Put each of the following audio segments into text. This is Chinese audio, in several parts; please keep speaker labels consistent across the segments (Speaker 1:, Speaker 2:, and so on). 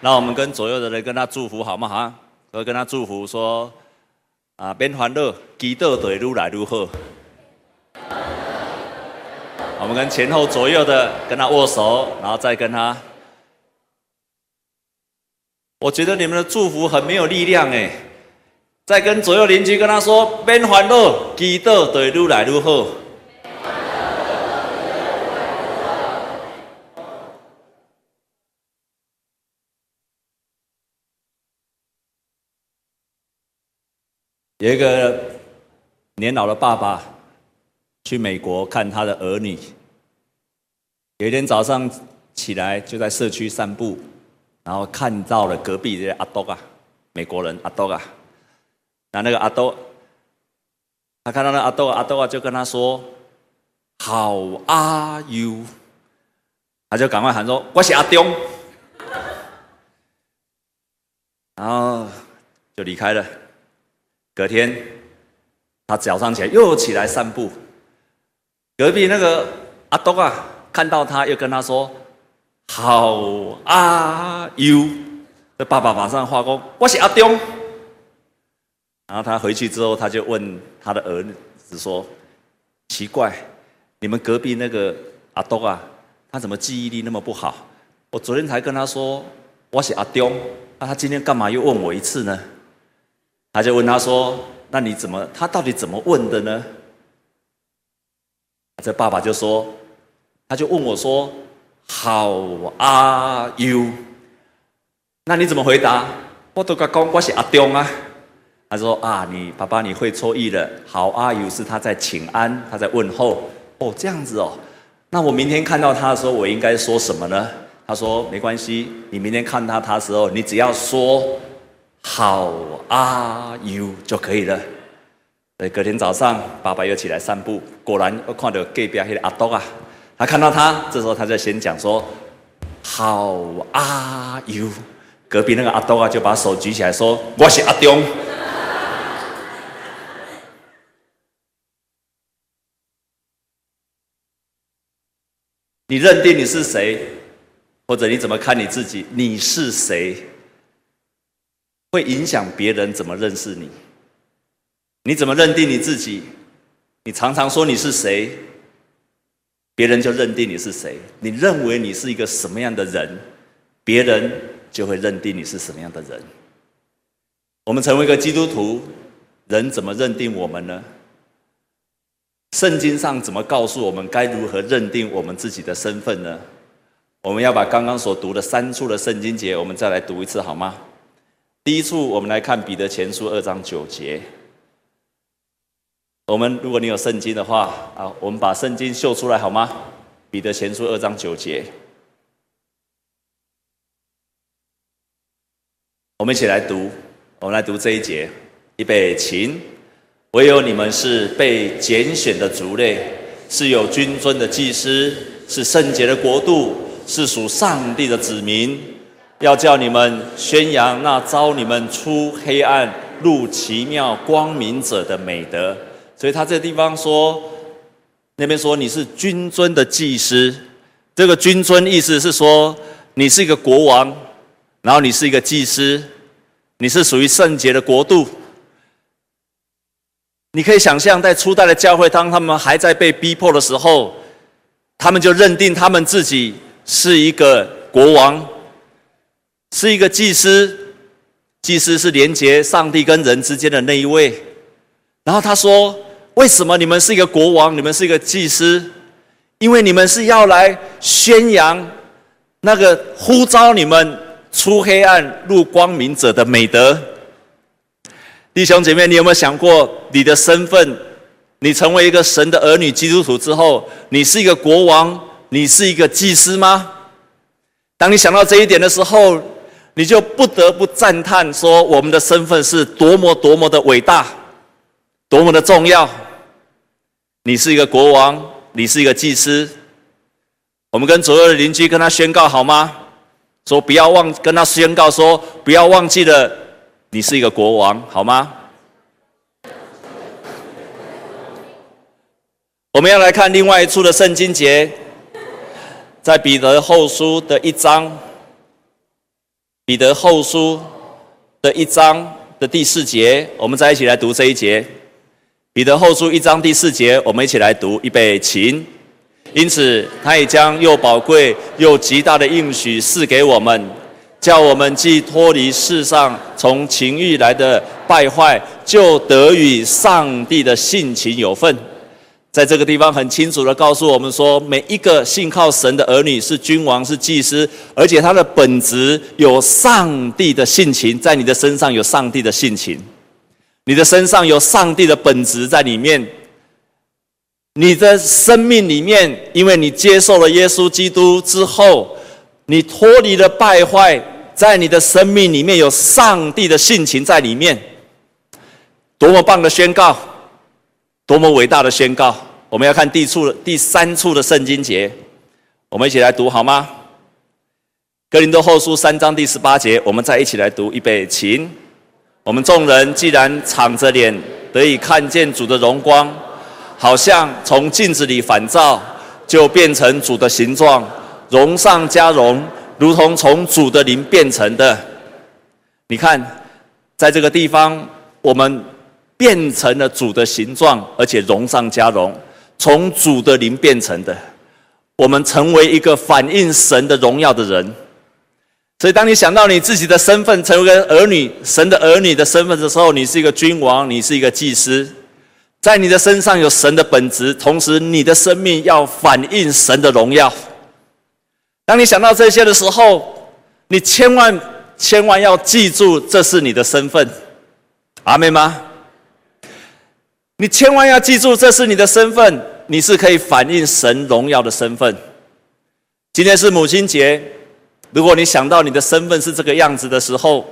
Speaker 1: 那我们跟左右的人跟他祝福好吗？哈，都跟他祝福说：啊，免烦恼，基督就会愈来愈好。我们跟前后左右的跟他握手，然后再跟他。我觉得你们的祝福很没有力量哎。再跟左右邻居跟他说：免烦恼，基督就会愈来愈好。有一个年老的爸爸去美国看他的儿女。有一天早上起来就在社区散步，然后看到了隔壁这些阿多啊，美国人阿多啊。那那个阿多，他看到那阿多阿多啊，就跟他说：“How are you？” 他就赶快喊说：“我是阿东。”然后就离开了。隔天，他早上起来又起来散步。隔壁那个阿东啊，看到他又跟他说：“How are you？” 这爸爸马上化工，我是阿东。然后他回去之后，他就问他的儿子说：“奇怪，你们隔壁那个阿东啊，他怎么记忆力那么不好？我昨天才跟他说我是阿东，那他今天干嘛又问我一次呢？”他就问他说：“那你怎么？他到底怎么问的呢？”这爸爸就说：“他就问我说，How are you？” 那你怎么回答？我都跟他讲我是阿东啊。他说：“啊，你爸爸你会错意了。How are you？是他在请安，他在问候。哦，这样子哦。那我明天看到他的时候，我应该说什么呢？”他说：“没关系，你明天看到他的时候，你只要说。” How are you 就可以了。所以隔天早上，爸爸又起来散步，果然又看到隔壁那个阿东啊。他看到他，这时候他就先讲说：“How are you？” 隔壁那个阿东啊，就把手举起来说：“我是阿东。”你认定你是谁，或者你怎么看你自己？你是谁？会影响别人怎么认识你？你怎么认定你自己？你常常说你是谁，别人就认定你是谁。你认为你是一个什么样的人，别人就会认定你是什么样的人。我们成为一个基督徒，人怎么认定我们呢？圣经上怎么告诉我们该如何认定我们自己的身份呢？我们要把刚刚所读的三处的圣经节，我们再来读一次好吗？第一处，我们来看彼得前书二章九节。我们如果你有圣经的话啊，我们把圣经秀出来好吗？彼得前书二章九节，我们一起来读。我们来读这一节，预备起。唯有你们是被拣选的族类，是有君尊的祭司，是圣洁的国度，是属上帝的子民。要叫你们宣扬那招你们出黑暗入奇妙光明者的美德，所以他这地方说，那边说你是君尊的祭司，这个君尊意思是说你是一个国王，然后你是一个祭司，你是属于圣洁的国度。你可以想象，在初代的教会，当他们还在被逼迫的时候，他们就认定他们自己是一个国王。是一个祭司，祭司是连接上帝跟人之间的那一位。然后他说：“为什么你们是一个国王？你们是一个祭司？因为你们是要来宣扬那个呼召你们出黑暗入光明者的美德。”弟兄姐妹，你有没有想过你的身份？你成为一个神的儿女基督徒之后，你是一个国王，你是一个祭司吗？当你想到这一点的时候，你就不得不赞叹说：“我们的身份是多么多么的伟大，多么的重要。”你是一个国王，你是一个祭司。我们跟左右的邻居跟他宣告好吗？说不要忘，跟他宣告说不要忘记了，你是一个国王，好吗？我们要来看另外一处的圣经节，在彼得后书的一章。彼得后书的一章的第四节，我们再一起来读这一节。彼得后书一章第四节，我们一起来读，预备起。因此，他也将又宝贵又极大的应许赐给我们，叫我们既脱离世上从情欲来的败坏，就得与上帝的性情有份。在这个地方很清楚的告诉我们说，每一个信靠神的儿女是君王，是祭司，而且他的本质有上帝的性情，在你的身上有上帝的性情，你的身上有上帝的本质在里面，你的生命里面，因为你接受了耶稣基督之后，你脱离了败坏，在你的生命里面有上帝的性情在里面，多么棒的宣告！多么伟大的宣告！我们要看第处第三处的圣经节，我们一起来读好吗？哥林多后书三章第十八节，我们再一起来读，预备起。我们众人既然敞着脸得以看见主的荣光，好像从镜子里反照，就变成主的形状，荣上加荣，如同从主的灵变成的。你看，在这个地方，我们。变成了主的形状，而且荣上加荣，从主的灵变成的。我们成为一个反映神的荣耀的人。所以，当你想到你自己的身份，成为儿女、神的儿女的身份的时候，你是一个君王，你是一个祭司，在你的身上有神的本质，同时你的生命要反映神的荣耀。当你想到这些的时候，你千万千万要记住，这是你的身份。阿妹吗？你千万要记住，这是你的身份，你是可以反映神荣耀的身份。今天是母亲节，如果你想到你的身份是这个样子的时候，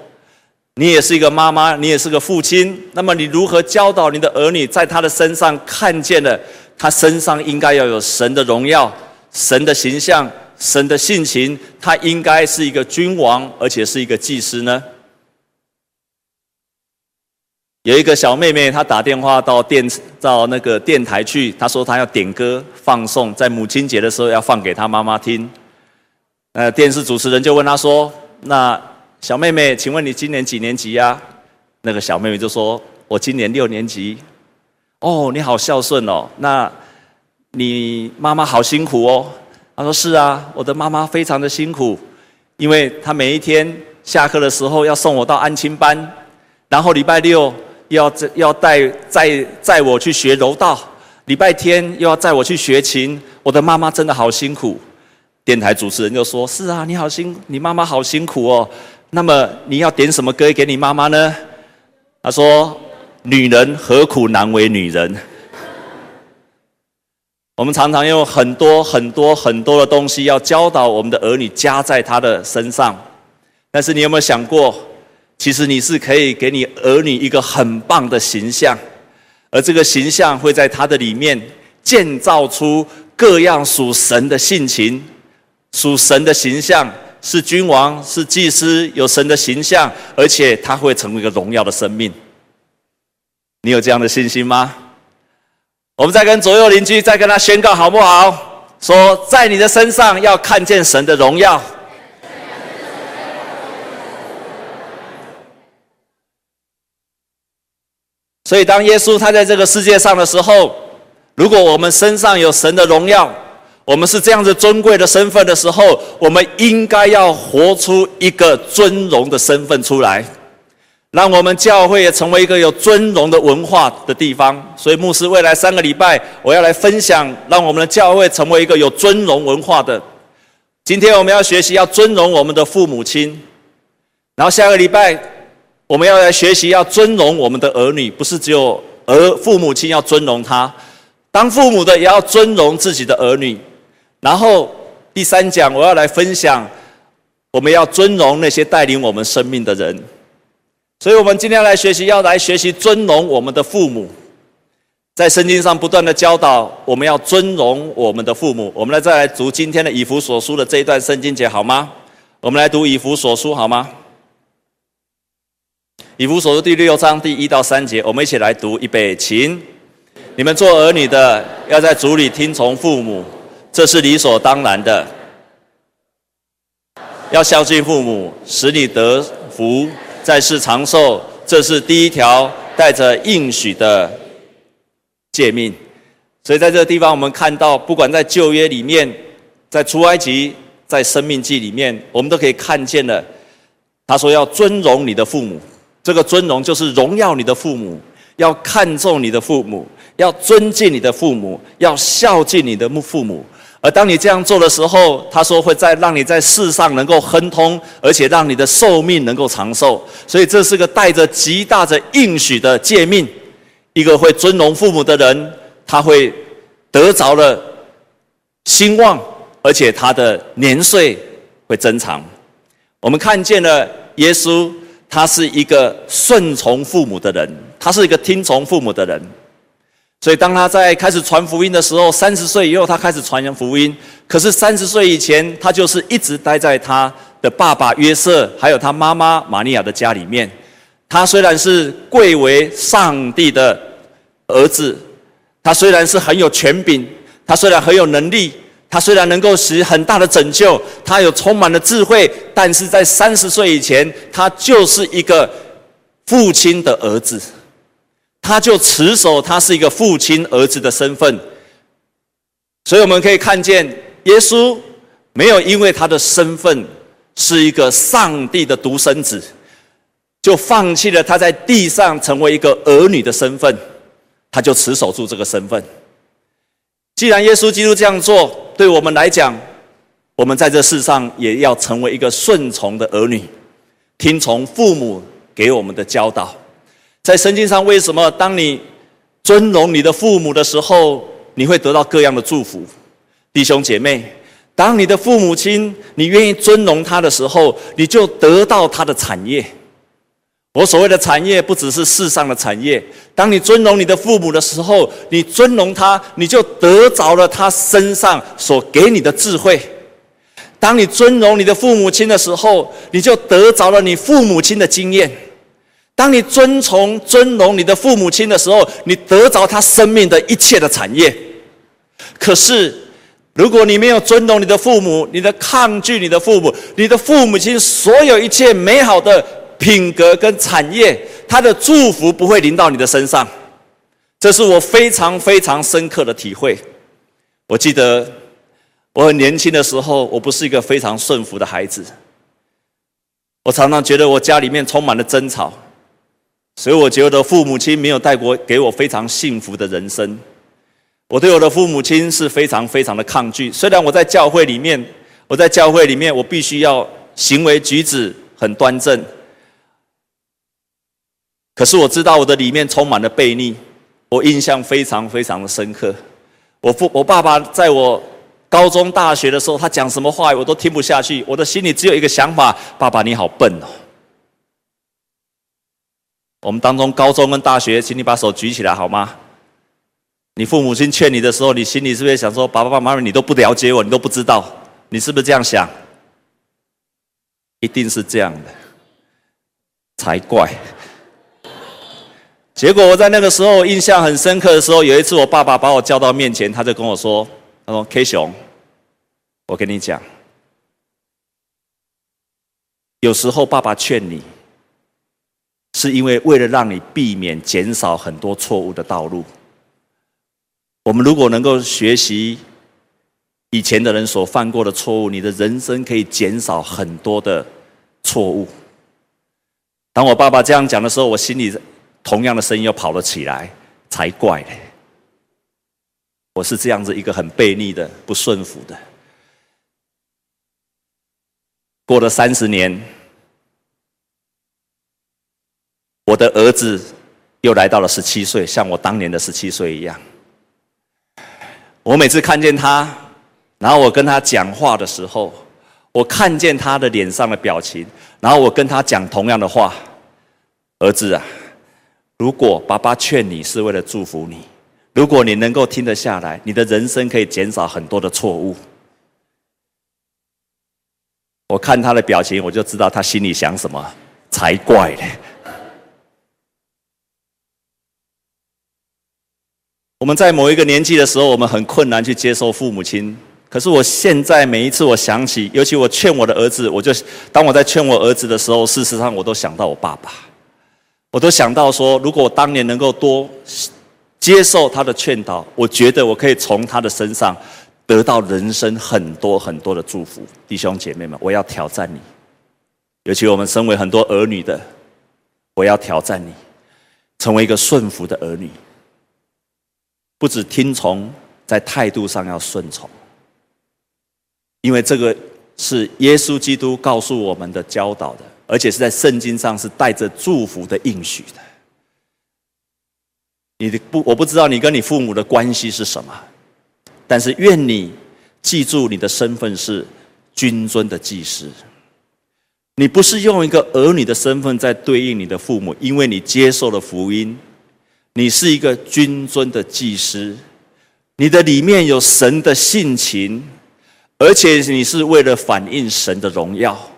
Speaker 1: 你也是一个妈妈，你也是个父亲，那么你如何教导你的儿女，在他的身上看见了他身上应该要有神的荣耀、神的形象、神的性情，他应该是一个君王，而且是一个祭司呢？有一个小妹妹，她打电话到电到那个电台去，她说她要点歌放送，在母亲节的时候要放给她妈妈听。呃，电视主持人就问她说：“那小妹妹，请问你今年几年级呀？”那个小妹妹就说：“我今年六年级。”哦，你好孝顺哦。那你妈妈好辛苦哦。她说：“是啊，我的妈妈非常的辛苦，因为她每一天下课的时候要送我到安亲班，然后礼拜六。”要要带载载我去学柔道，礼拜天又要载我去学琴。我的妈妈真的好辛苦。电台主持人就说：“是啊，你好辛，你妈妈好辛苦哦。那么你要点什么歌给你妈妈呢？”他说：“女人何苦难为女人？”我们常常用很多很多很多的东西要教导我们的儿女，加在他的身上。但是你有没有想过？其实你是可以给你儿女一个很棒的形象，而这个形象会在他的里面建造出各样属神的性情，属神的形象，是君王，是祭司，有神的形象，而且他会成为一个荣耀的生命。你有这样的信心吗？我们再跟左右邻居再跟他宣告好不好？说在你的身上要看见神的荣耀。所以，当耶稣他在这个世界上的时候，如果我们身上有神的荣耀，我们是这样子尊贵的身份的时候，我们应该要活出一个尊荣的身份出来，让我们教会也成为一个有尊荣的文化的地方。所以，牧师未来三个礼拜，我要来分享，让我们的教会成为一个有尊荣文化的。今天我们要学习要尊荣我们的父母亲，然后下个礼拜。我们要来学习，要尊荣我们的儿女，不是只有儿父母亲要尊荣他，当父母的也要尊荣自己的儿女。然后第三讲，我要来分享，我们要尊荣那些带领我们生命的人。所以，我们今天来学习，要来学习尊荣我们的父母。在圣经上不断的教导，我们要尊荣我们的父母。我们来再来读今天的以弗所书的这一段圣经节，好吗？我们来读以弗所书，好吗？以弗所书第六章第一到三节，我们一起来读，预备起。你们做儿女的，要在主里听从父母，这是理所当然的。要孝敬父母，使你得福，在世长寿。这是第一条带着应许的诫命。所以在这个地方，我们看到，不管在旧约里面，在出埃及，在生命记里面，我们都可以看见了。他说要尊荣你的父母，这个尊荣就是荣耀你的父母，要看重你的父母，要尊敬你的父母，要孝敬你的父母。而当你这样做的时候，他说会在让你在世上能够亨通，而且让你的寿命能够长寿。所以这是个带着极大的应许的诫命。一个会尊荣父母的人，他会得着了兴旺，而且他的年岁会增长。我们看见了。耶稣他是一个顺从父母的人，他是一个听从父母的人，所以当他在开始传福音的时候，三十岁以后他开始传扬福音。可是三十岁以前，他就是一直待在他的爸爸约瑟，还有他妈妈玛利亚的家里面。他虽然是贵为上帝的儿子，他虽然是很有权柄，他虽然很有能力。他虽然能够使很大的拯救，他有充满了智慧，但是在三十岁以前，他就是一个父亲的儿子，他就持守他是一个父亲儿子的身份。所以我们可以看见，耶稣没有因为他的身份是一个上帝的独生子，就放弃了他在地上成为一个儿女的身份，他就持守住这个身份。既然耶稣基督这样做，对我们来讲，我们在这世上也要成为一个顺从的儿女，听从父母给我们的教导。在圣经上，为什么当你尊荣你的父母的时候，你会得到各样的祝福？弟兄姐妹，当你的父母亲你愿意尊荣他的时候，你就得到他的产业。我所谓的产业，不只是世上的产业。当你尊荣你的父母的时候，你尊荣他，你就得着了他身上所给你的智慧；当你尊荣你的父母亲的时候，你就得着了你父母亲的经验；当你尊崇、尊荣你的父母亲的时候，你得着他生命的一切的产业。可是，如果你没有尊荣你的父母，你的抗拒你的父母，你的父母亲所有一切美好的。品格跟产业，他的祝福不会临到你的身上，这是我非常非常深刻的体会。我记得我很年轻的时候，我不是一个非常顺服的孩子，我常常觉得我家里面充满了争吵，所以我觉得父母亲没有带过给我非常幸福的人生。我对我的父母亲是非常非常的抗拒，虽然我在教会里面，我在教会里面，我必须要行为举止很端正。可是我知道我的里面充满了悖逆，我印象非常非常的深刻。我父我爸爸在我高中大学的时候，他讲什么话我都听不下去，我的心里只有一个想法：爸爸你好笨哦。我们当中高中跟大学，请你把手举起来好吗？你父母亲劝你的时候，你心里是不是想说：爸爸妈妈你都不了解我，你都不知道，你是不是这样想？一定是这样的，才怪。结果我在那个时候印象很深刻的时候，有一次我爸爸把我叫到面前，他就跟我说：“他说 K 熊，我跟你讲，有时候爸爸劝你，是因为为了让你避免减少很多错误的道路。我们如果能够学习以前的人所犯过的错误，你的人生可以减少很多的错误。”当我爸爸这样讲的时候，我心里。同样的声音又跑了起来，才怪嘞！我是这样子一个很悖逆的、不顺服的。过了三十年，我的儿子又来到了十七岁，像我当年的十七岁一样。我每次看见他，然后我跟他讲话的时候，我看见他的脸上的表情，然后我跟他讲同样的话：“儿子啊。”如果爸爸劝你是为了祝福你，如果你能够听得下来，你的人生可以减少很多的错误。我看他的表情，我就知道他心里想什么，才怪嘞！我们在某一个年纪的时候，我们很困难去接受父母亲可是我现在每一次我想起，尤其我劝我的儿子，我就当我在劝我儿子的时候，事实上我都想到我爸爸，我都想到说，如果我当年能够多接受他的劝导，我觉得我可以从他的身上得到人生很多很多的祝福。弟兄姐妹们，我要挑战你，尤其我们身为很多儿女的，我要挑战你，成为一个顺服的儿女，不止听从，在态度上要顺从。因为这个是耶稣基督告诉我们的教导的，而且是在圣经上是带着祝福的应许的。你的不，我不知道你跟你父母的关系是什么，但是愿你记住你的身份是君尊的祭司。你不是用一个儿女的身份在对应你的父母，因为你接受了福音，你是一个君尊的祭司，你的里面有神的性情。而且你是为了反映神的荣耀，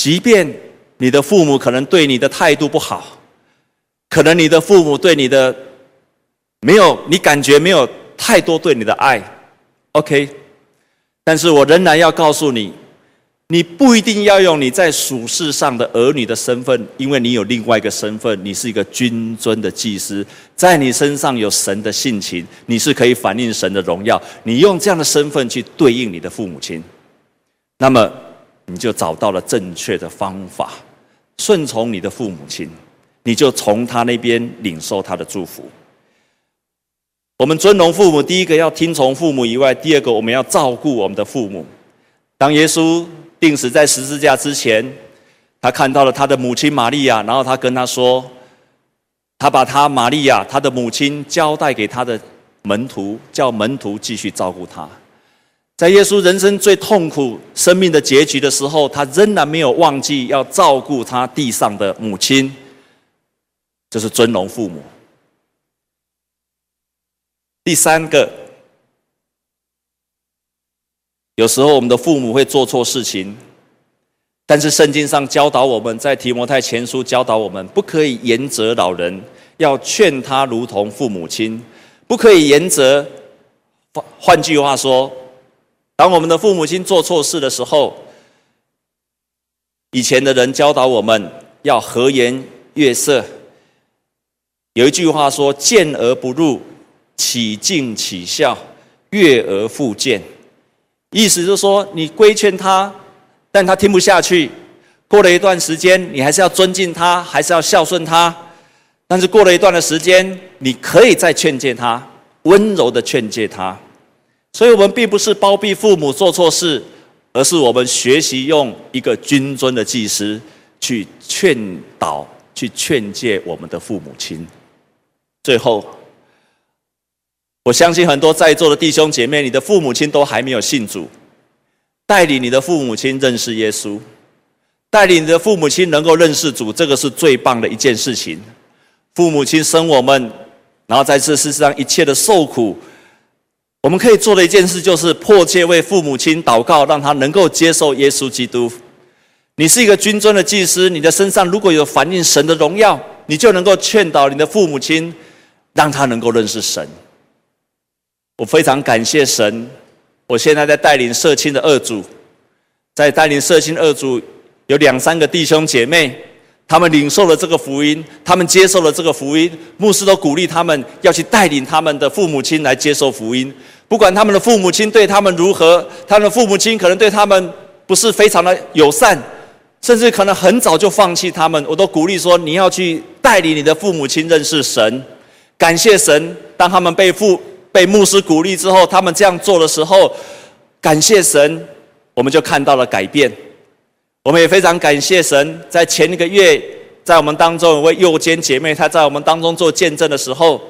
Speaker 1: 即便你的父母可能对你的态度不好，可能你的父母对你的没有，你感觉没有太多对你的爱，OK，但是我仍然要告诉你。你不一定要用你在属世上的儿女的身份，因为你有另外一个身份，你是一个君尊的祭司，在你身上有神的性情，你是可以反映神的荣耀。你用这样的身份去对应你的父母亲，那么你就找到了正确的方法，顺从你的父母亲，你就从他那边领受他的祝福。我们尊荣父母，第一个要听从父母以外，第二个我们要照顾我们的父母。当耶稣。钉死在十字架之前，他看到了他的母亲玛利亚，然后他跟他说：“他把他玛利亚，他的母亲交代给他的门徒，叫门徒继续照顾他。在耶稣人生最痛苦、生命的结局的时候，他仍然没有忘记要照顾他地上的母亲，这是尊荣父母。第三个。”有时候我们的父母会做错事情，但是圣经上教导我们，在提摩太前书教导我们，不可以严责老人，要劝他如同父母亲，不可以严责。换句话说，当我们的父母亲做错事的时候，以前的人教导我们要和颜悦色。有一句话说：“见而不入，岂敬岂笑，悦而复见。”意思就是说，你规劝他，但他听不下去。过了一段时间，你还是要尊敬他，还是要孝顺他。但是过了一段的时间，你可以再劝诫他，温柔的劝诫他。所以，我们并不是包庇父母做错事，而是我们学习用一个君尊的祭司去劝导、去劝诫我们的父母亲。最后。我相信很多在座的弟兄姐妹，你的父母亲都还没有信主，带领你的父母亲认识耶稣，带领你的父母亲能够认识主，这个是最棒的一件事情。父母亲生我们，然后在这世上一切的受苦，我们可以做的一件事就是迫切为父母亲祷告，让他能够接受耶稣基督。你是一个君尊的祭司，你的身上如果有反映神的荣耀，你就能够劝导你的父母亲，让他能够认识神。我非常感谢神，我现在在带领社青的二组，在带领社青二组有两三个弟兄姐妹，他们领受了这个福音，他们接受了这个福音，牧师都鼓励他们要去带领他们的父母亲来接受福音，不管他们的父母亲对他们如何，他们的父母亲可能对他们不是非常的友善，甚至可能很早就放弃他们，我都鼓励说你要去带领你的父母亲认识神，感谢神，当他们被父。被牧师鼓励之后，他们这样做的时候，感谢神，我们就看到了改变。我们也非常感谢神，在前一个月，在我们当中有位右肩姐妹，她在我们当中做见证的时候，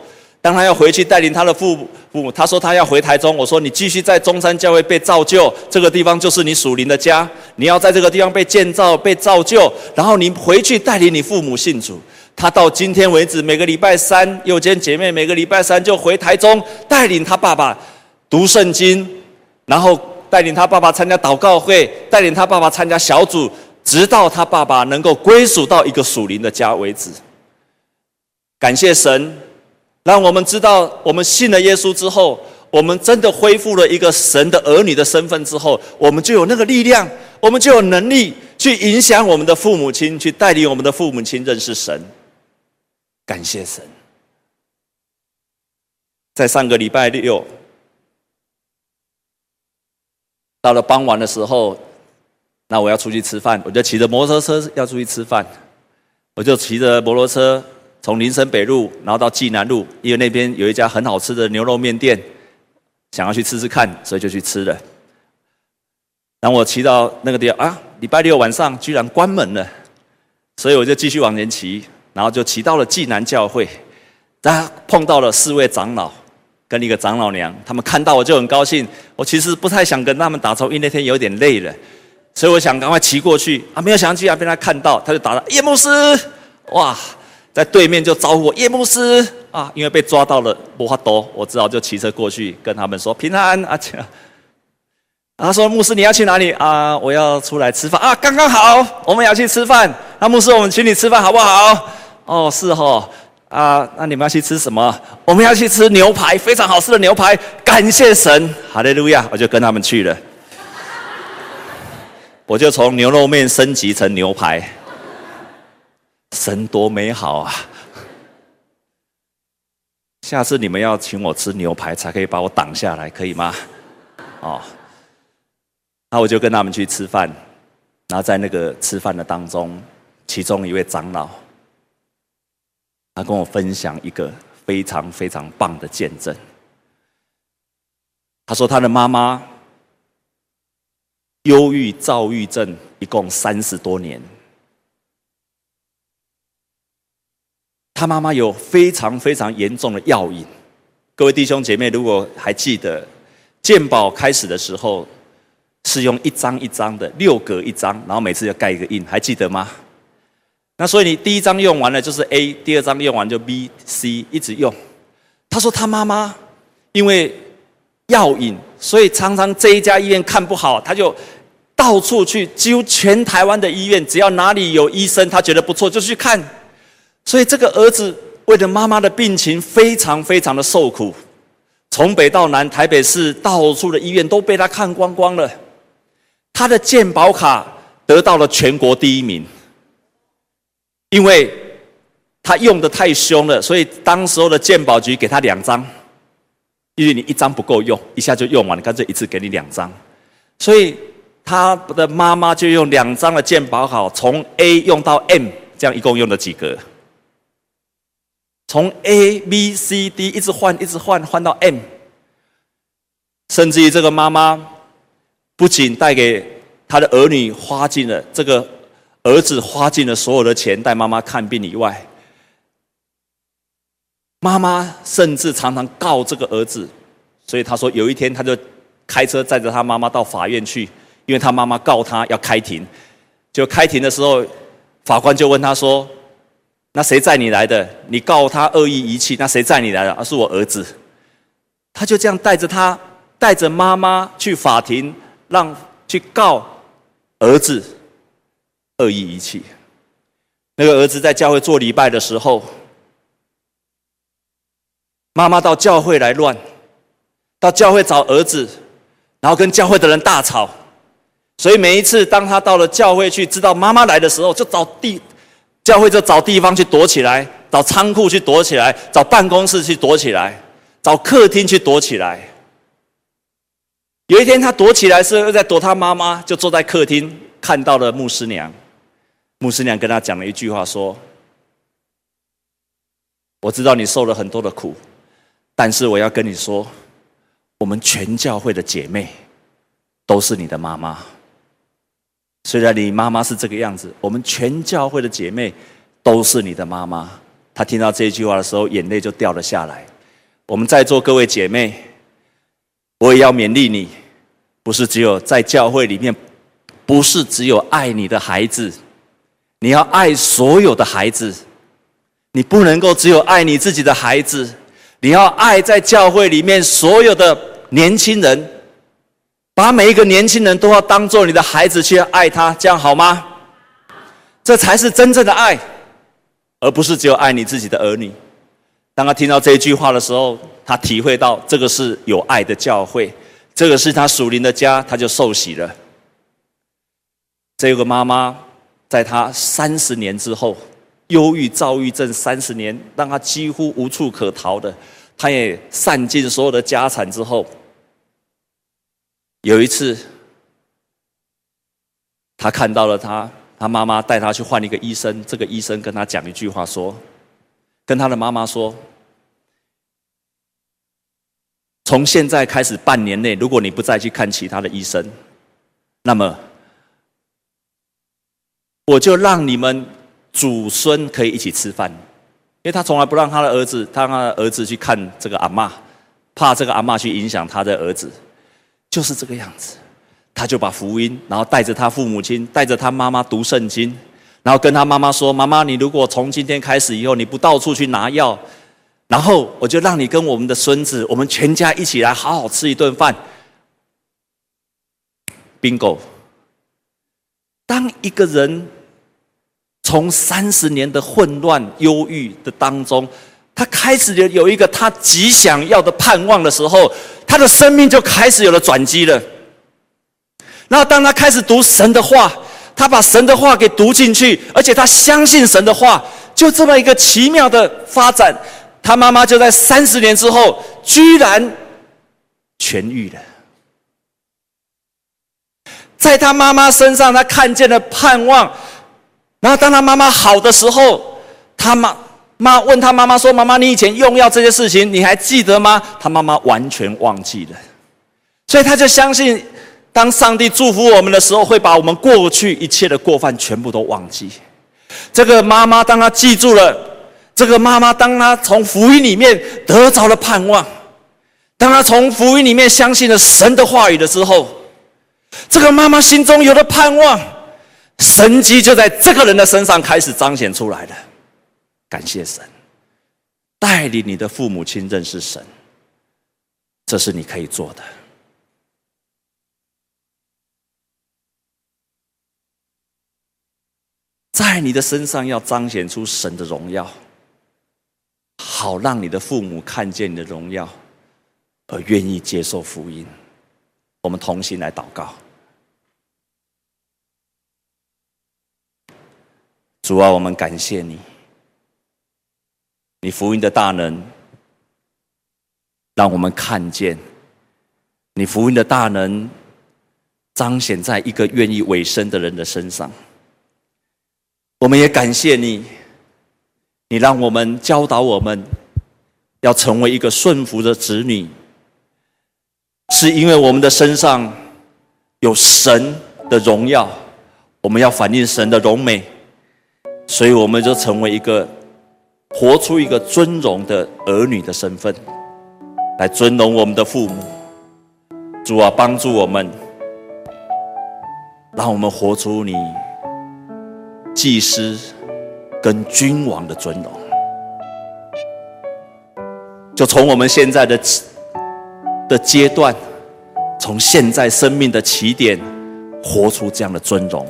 Speaker 1: 当她要回去带领她的父母，她说她要回台中。我说你继续在中山教会被造就，这个地方就是你属灵的家，你要在这个地方被建造、被造就，然后你回去带领你父母信主。她到今天为止，每个礼拜三，右肩姐妹每个礼拜三就回台中，带领她爸爸读圣经，然后带领他爸爸参加祷告会，带领他爸爸参加小组，直到他爸爸能够归属到一个属灵的家为止。感谢神，让我们知道，我们信了耶稣之后，我们真的恢复了一个神的儿女的身份之后，我们就有那个力量，我们就有能力去影响我们的父母亲，去带领我们的父母亲认识神。感谢神。在上个礼拜六，到了傍晚的时候，那我要出去吃饭，我就骑着摩托车要出去吃饭，我就骑着摩托车。从林森北路，然后到济南路，因为那边有一家很好吃的牛肉面店，想要去吃吃看，所以就去吃了。然后我骑到那个地方啊，礼拜六晚上居然关门了，所以我就继续往前骑，然后就骑到了济南教会，他碰到了四位长老跟一个长老娘，他们看到我就很高兴。我其实不太想跟他们打招呼，因为那天有点累了，所以我想赶快骑过去啊，没有想到居然被他看到，他就打了叶牧师，哇！在对面就招呼我叶牧师啊，因为被抓到了不怕多，我只好就骑车过去跟他们说平安啊。他说牧师你要去哪里啊？我要出来吃饭啊，刚刚好，我们要去吃饭。那牧师我们请你吃饭好不好？哦是哦啊，那你们要去吃什么？我们要去吃牛排，非常好吃的牛排。感谢神，哈利路亚！我就跟他们去了，我就从牛肉面升级成牛排。神多美好啊！下次你们要请我吃牛排，才可以把我挡下来，可以吗？哦，那我就跟他们去吃饭，然后在那个吃饭的当中，其中一位长老，他跟我分享一个非常非常棒的见证。他说他的妈妈忧郁躁郁症，一共三十多年。他妈妈有非常非常严重的药瘾，各位弟兄姐妹，如果还记得，鉴宝开始的时候是用一张一张的六格一张，然后每次要盖一个印，还记得吗？那所以你第一张用完了就是 A，第二张用完就 B、C，一直用。他说他妈妈因为药瘾，所以常常这一家医院看不好，他就到处去，几乎全台湾的医院，只要哪里有医生他觉得不错，就去看。所以这个儿子为了妈妈的病情，非常非常的受苦，从北到南，台北市到处的医院都被他看光光了。他的健保卡得到了全国第一名，因为他用的太凶了，所以当时候的鉴宝局给他两张，因为你一张不够用，一下就用完了，干脆一次给你两张。所以他的妈妈就用两张的鉴宝卡，从 A 用到 M，这样一共用了几格？从 A、B、C、D 一直换，一直换，换到 M，甚至于这个妈妈不仅带给他的儿女花尽了这个儿子花尽了所有的钱带妈妈看病以外，妈妈甚至常常告这个儿子，所以他说有一天他就开车载着他妈妈到法院去，因为他妈妈告他要开庭，就开庭的时候，法官就问他说。那谁载你来的？你告他恶意遗弃，那谁载你来的？而是我儿子。他就这样带着他，带着妈妈去法庭，让去告儿子恶意遗弃。那个儿子在教会做礼拜的时候，妈妈到教会来乱，到教会找儿子，然后跟教会的人大吵。所以每一次当他到了教会去，知道妈妈来的时候，就找地。教会就找地方去躲起来，找仓库去躲起来，找办公室去躲起来，找客厅去躲起来。有一天他躲起来是又在躲他妈妈，就坐在客厅看到了牧师娘。牧师娘跟他讲了一句话说：“我知道你受了很多的苦，但是我要跟你说，我们全教会的姐妹都是你的妈妈。”虽然你妈妈是这个样子，我们全教会的姐妹都是你的妈妈。她听到这句话的时候，眼泪就掉了下来。我们在座各位姐妹，我也要勉励你，不是只有在教会里面，不是只有爱你的孩子，你要爱所有的孩子。你不能够只有爱你自己的孩子，你要爱在教会里面所有的年轻人。把每一个年轻人都要当做你的孩子去爱他，这样好吗？这才是真正的爱，而不是只有爱你自己的儿女。当他听到这一句话的时候，他体会到这个是有爱的教会，这个是他属灵的家，他就受洗了。这有个妈妈在他三十年之后，忧郁、躁郁症三十年，让他几乎无处可逃的，他也散尽所有的家产之后，有一次，他看到了他，他妈妈带他去换一个医生，这个医生跟他讲一句话说。跟他的妈妈说：“从现在开始半年内，如果你不再去看其他的医生，那么我就让你们祖孙可以一起吃饭。因为他从来不让他的儿子，他让他的儿子去看这个阿嬷，怕这个阿嬷去影响他的儿子，就是这个样子。他就把福音，然后带着他父母亲，带着他妈妈读圣经。”然后跟他妈妈说：“妈妈，你如果从今天开始以后，你不到处去拿药，然后我就让你跟我们的孙子，我们全家一起来好好吃一顿饭。” Bingo！当一个人从三十年的混乱、忧郁的当中，他开始有有一个他极想要的盼望的时候，他的生命就开始有了转机了。然后当他开始读神的话。他把神的话给读进去，而且他相信神的话，就这么一个奇妙的发展。他妈妈就在三十年之后，居然痊愈了。在他妈妈身上，他看见了盼望。然后当他妈妈好的时候，他妈妈问他妈妈说：“妈妈，你以前用药这些事情，你还记得吗？”他妈妈完全忘记了，所以他就相信。当上帝祝福我们的时候，会把我们过去一切的过犯全部都忘记。这个妈妈，当她记住了；这个妈妈，当她从福音里面得着了盼望；当她从福音里面相信了神的话语的时候，这个妈妈心中有了盼望，神迹就在这个人的身上开始彰显出来了。感谢神，带领你的父母亲认识神，这是你可以做的。在你的身上要彰显出神的荣耀，好让你的父母看见你的荣耀，而愿意接受福音。我们同心来祷告。主啊，我们感谢你，你福音的大能，让我们看见。你福音的大能彰显在一个愿意委身的人的身上。我们也感谢你，你让我们教导我们，要成为一个顺服的子女，是因为我们的身上有神的荣耀，我们要反映神的荣美，所以我们就成为一个活出一个尊荣的儿女的身份，来尊荣我们的父母。主啊，帮助我们，让我们活出你。祭司跟君王的尊荣，就从我们现在的的阶段，从现在生命的起点，活出这样的尊荣。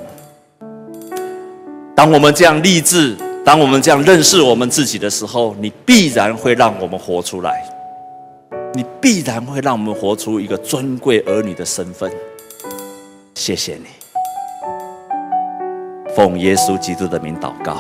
Speaker 1: 当我们这样立志，当我们这样认识我们自己的时候，你必然会让我们活出来，你必然会让我们活出一个尊贵儿女的身份。谢谢你。奉耶稣基督的名祷告。